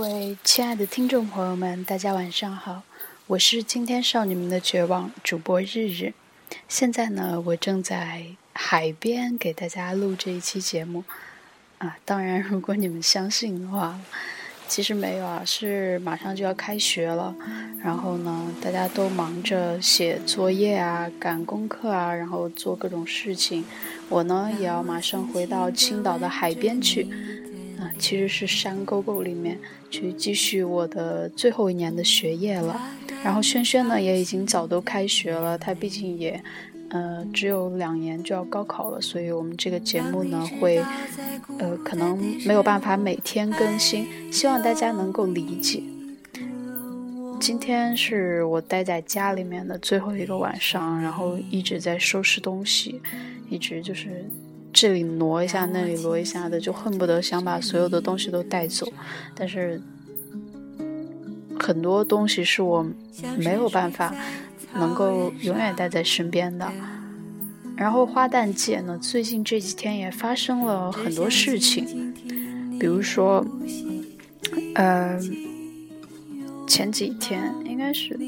各位亲爱的听众朋友们，大家晚上好，我是今天少女们的绝望主播日日。现在呢，我正在海边给大家录这一期节目啊。当然，如果你们相信的话，其实没有啊，是马上就要开学了。然后呢，大家都忙着写作业啊、赶功课啊，然后做各种事情。我呢，也要马上回到青岛的海边去。其实是山沟沟里面去继续我的最后一年的学业了，然后轩轩呢也已经早都开学了，他毕竟也，呃，只有两年就要高考了，所以我们这个节目呢会，呃，可能没有办法每天更新，希望大家能够理解。今天是我待在家里面的最后一个晚上，然后一直在收拾东西，一直就是。这里挪一下，那里挪一下的，就恨不得想把所有的东西都带走。但是很多东西是我没有办法能够永远带在身边的。然后花旦界呢，最近这几天也发生了很多事情，比如说，呃，前几天应该是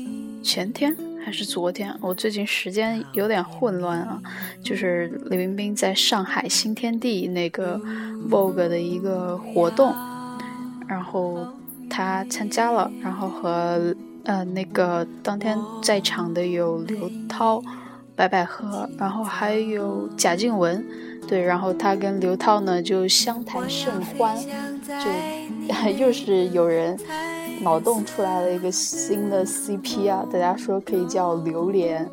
前天。还是昨天，我最近时间有点混乱啊。就是李冰冰在上海新天地那个 Vogue 的一个活动，然后她参加了，然后和呃那个当天在场的有刘涛、白百合，然后还有贾静雯，对，然后她跟刘涛呢就相谈甚欢，就 又是有人。脑洞出来了一个新的 CP 啊，大家说可以叫榴莲，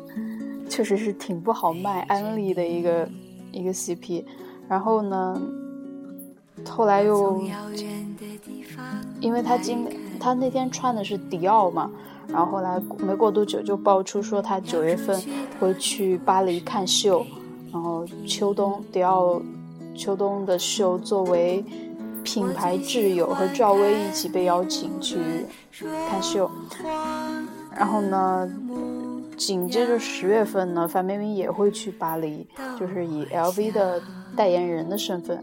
确实是挺不好卖安利的一个一个 CP。然后呢，后来又，因为他今他那天穿的是迪奥嘛，然后后来没过多久就爆出说他九月份会去巴黎看秀，然后秋冬迪奥秋冬的秀作为。品牌挚友和赵薇一起被邀请去看秀，然后呢，紧接着十月份呢，范冰冰也会去巴黎，就是以 LV 的代言人的身份，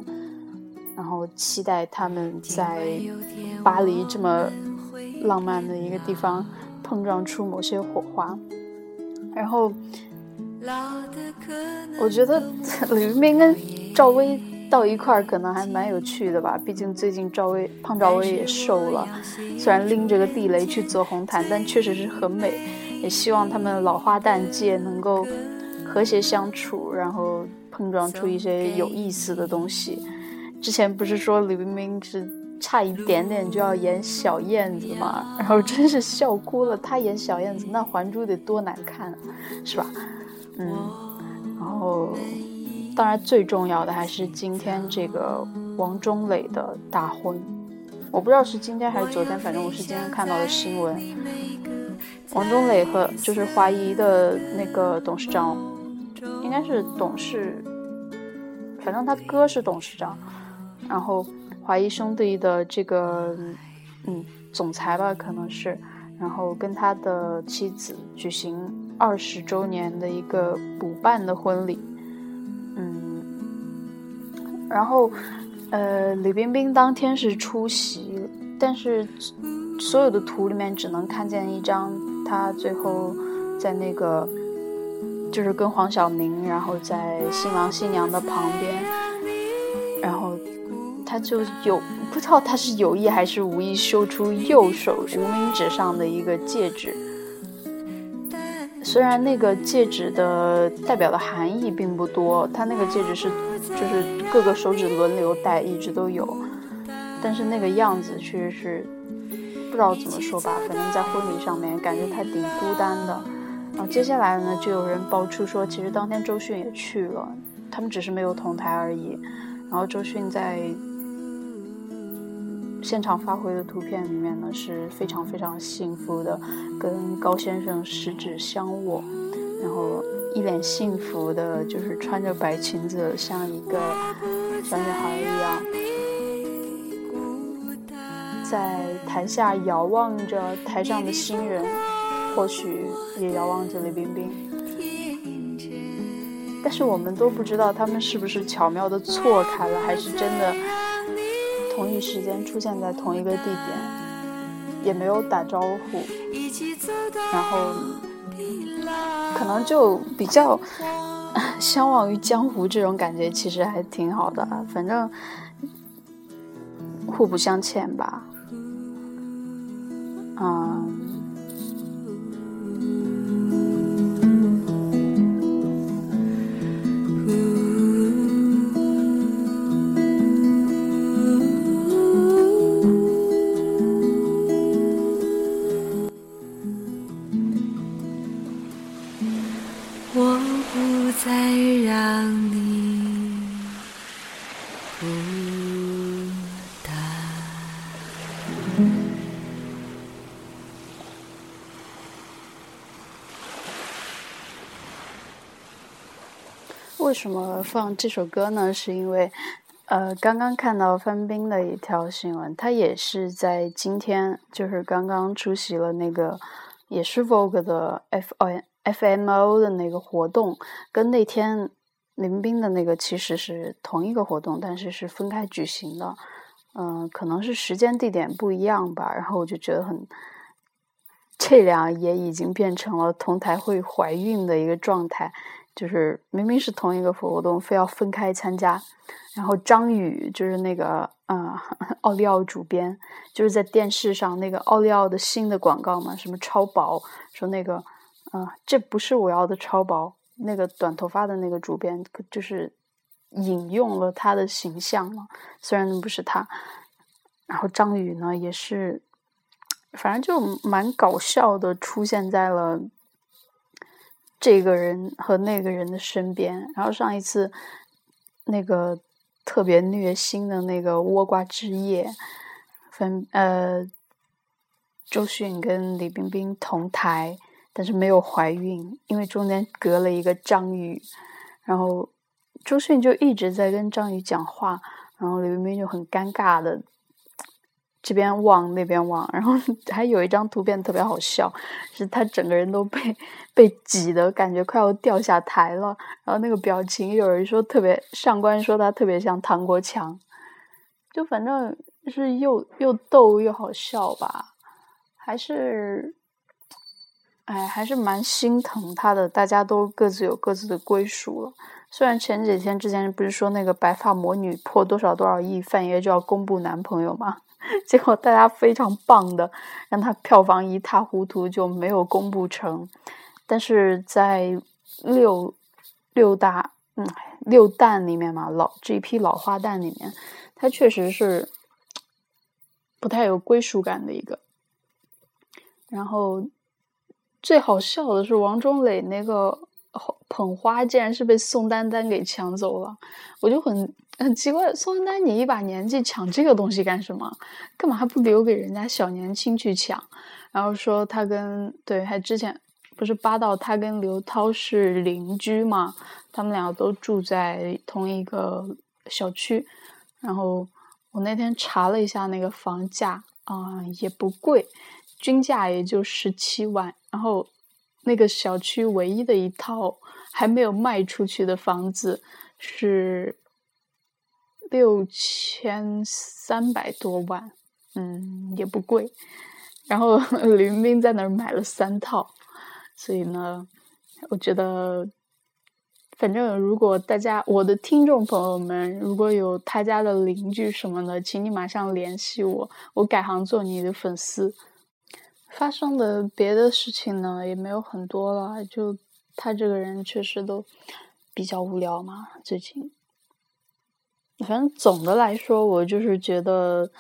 然后期待他们在巴黎这么浪漫的一个地方碰撞出某些火花，然后我觉得李冰冰跟赵薇。到一块儿可能还蛮有趣的吧，毕竟最近赵薇胖赵薇也瘦了，虽然拎着个地雷去走红毯，但确实是很美。也希望他们老花旦界能够和谐相处，然后碰撞出一些有意思的东西。之前不是说李冰冰是差一点点就要演小燕子嘛，然后真是笑哭了。她演小燕子，那《还珠》得多难看，是吧？嗯，然后。当然，最重要的还是今天这个王中磊的大婚。我不知道是今天还是昨天，反正我是今天看到的新闻。王中磊和就是华谊的那个董事长，应该是董事，反正他哥是董事长。然后华谊兄弟的这个嗯总裁吧，可能是，然后跟他的妻子举行二十周年的一个补办的婚礼。嗯然后，呃，李冰冰当天是出席，但是所有的图里面只能看见一张她最后在那个，就是跟黄晓明，然后在新郎新娘的旁边，他就有不知道他是有意还是无意秀出右手无名指上的一个戒指。虽然那个戒指的代表的含义并不多，他那个戒指是就是各个手指轮流戴，一直都有，但是那个样子确实是不知道怎么说吧，反正在婚礼上面感觉他挺孤单的。然后接下来呢，就有人爆出说，其实当天周迅也去了，他们只是没有同台而已。然后周迅在。现场发回的图片里面呢是非常非常幸福的，跟高先生十指相握，然后一脸幸福的，就是穿着白裙子，像一个小女孩一样，在台下遥望着台上的新人，或许也遥望着李冰冰，但是我们都不知道他们是不是巧妙的错开了，还是真的。同一时间出现在同一个地点，也没有打招呼，然后可能就比较 相忘于江湖这种感觉，其实还挺好的，反正互不相欠吧。嗯。不再让你为什么放这首歌呢？是因为，呃，刚刚看到范冰冰的一条新闻，她也是在今天，就是刚刚出席了那个，也是 Vogue 的 F O F FMO 的那个活动，跟那天林冰的那个其实是同一个活动，但是是分开举行的，嗯，可能是时间地点不一样吧。然后我就觉得很，这俩也已经变成了同台会怀孕的一个状态。就是明明是同一个活动，非要分开参加。然后张宇就是那个嗯奥利奥主编，就是在电视上那个奥利奥的新的广告嘛，什么超薄，说那个啊这不是我要的超薄，那个短头发的那个主编就是引用了他的形象嘛，虽然不是他。然后张宇呢也是，反正就蛮搞笑的，出现在了。这个人和那个人的身边，然后上一次那个特别虐心的那个倭瓜之夜，分呃，周迅跟李冰冰同台，但是没有怀孕，因为中间隔了一个张宇，然后周迅就一直在跟张宇讲话，然后李冰冰就很尴尬的。这边望那边望，然后 还有一张图片特别好笑，是他整个人都被被挤的感觉快要掉下台了，然后那个表情，有人说特别上官说他特别像唐国强，就反正是又又逗又好笑吧，还是，哎，还是蛮心疼他的，大家都各自有各自的归属了。虽然前几天之前不是说那个白发魔女破多少多少亿，范爷就要公布男朋友吗？结果大家非常棒的，让他票房一塌糊涂，就没有公布成。但是在六六大嗯六蛋里面嘛，老这一批老花旦里面，他确实是不太有归属感的一个。然后最好笑的是王中磊那个捧花，竟然是被宋丹丹给抢走了，我就很。很奇怪，宋丹丹，你一把年纪抢这个东西干什么？干嘛还不留给人家小年轻去抢？然后说他跟对，还之前不是扒到他跟刘涛是邻居嘛？他们两个都住在同一个小区。然后我那天查了一下那个房价啊，也不贵，均价也就十七万。然后那个小区唯一的一套还没有卖出去的房子是。六千三百多万，嗯，也不贵。然后 林冰在那儿买了三套，所以呢，我觉得，反正如果大家我的听众朋友们如果有他家的邻居什么的，请你马上联系我，我改行做你的粉丝。发生的别的事情呢，也没有很多了，就他这个人确实都比较无聊嘛，最近。反正总的来说，我就是觉得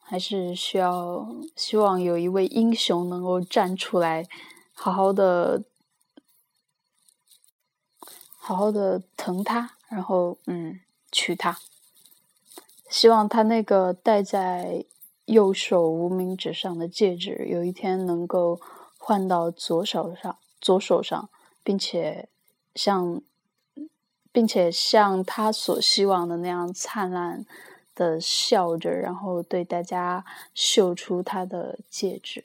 还是需要希望有一位英雄能够站出来，好好的、好好的疼他，然后嗯娶她。希望他那个戴在右手无名指上的戒指，有一天能够换到左手上，左手上，并且像。并且像他所希望的那样灿烂的笑着，然后对大家秀出他的戒指。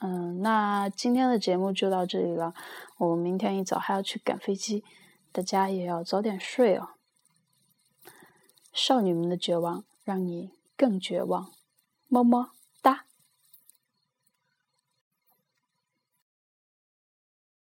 嗯，那今天的节目就到这里了。我明天一早还要去赶飞机，大家也要早点睡哦。少女们的绝望让你更绝望，么么。